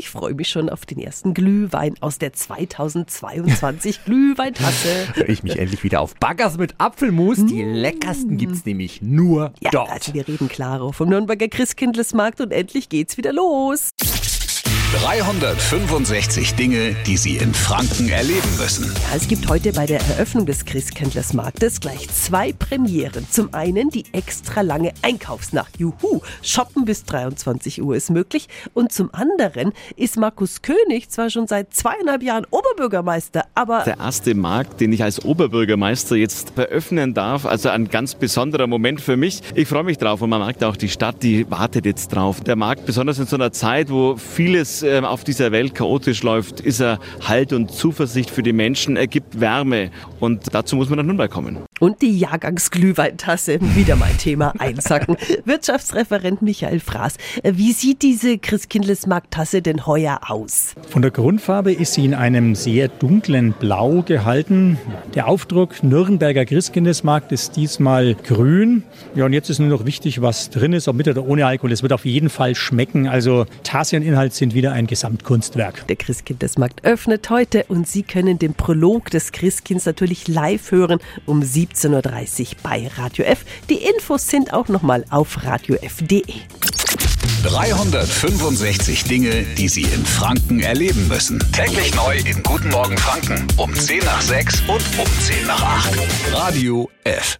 Ich freue mich schon auf den ersten Glühwein aus der 2022 Glühweintasse. Ich mich endlich wieder auf Baggers mit Apfelmus. Die leckersten gibt's nämlich nur Ja, dort. also wir reden klaro vom Nürnberger Christkindlesmarkt und endlich geht's wieder los. 365 Dinge, die Sie in Franken erleben müssen. Ja, es gibt heute bei der Eröffnung des Christkindlesmarktes gleich zwei Premieren. Zum einen die extra lange Einkaufsnacht. Juhu, shoppen bis 23 Uhr ist möglich. Und zum anderen ist Markus König zwar schon seit zweieinhalb Jahren Oberbürgermeister, aber der erste Markt, den ich als Oberbürgermeister jetzt eröffnen darf. Also ein ganz besonderer Moment für mich. Ich freue mich drauf und man merkt auch, die Stadt, die wartet jetzt drauf. Der Markt, besonders in so einer Zeit, wo vieles ähm, auf dieser Welt chaotisch läuft, ist er Halt und Zuversicht für die Menschen. Er gibt Wärme und dazu muss man nach Nürnberg kommen. Und die Jahrgangsglühweintasse, wieder mein Thema, einsacken. Wirtschaftsreferent Michael Fraß, wie sieht diese Christkindlesmarkttasse denn heuer aus? Von der Grundfarbe ist sie in einem sehr dunklen Blau gehalten. Der Aufdruck Nürnberger Christkindesmarkt ist diesmal grün. Ja, und jetzt ist nur noch wichtig, was drin ist, ob mit oder ohne Alkohol. Es wird auf jeden Fall schmecken. Also Tasse und Inhalt sind wieder ein Gesamtkunstwerk. Der Christkindlesmarkt öffnet heute und Sie können den Prolog des Christkinds natürlich live hören um 17.30 Uhr bei Radio F. Die Infos sind auch nochmal auf radiof.de. 365 Dinge, die Sie in Franken erleben müssen. Täglich neu in Guten Morgen Franken um 10 nach 6 und um 10 nach 8. Radio F.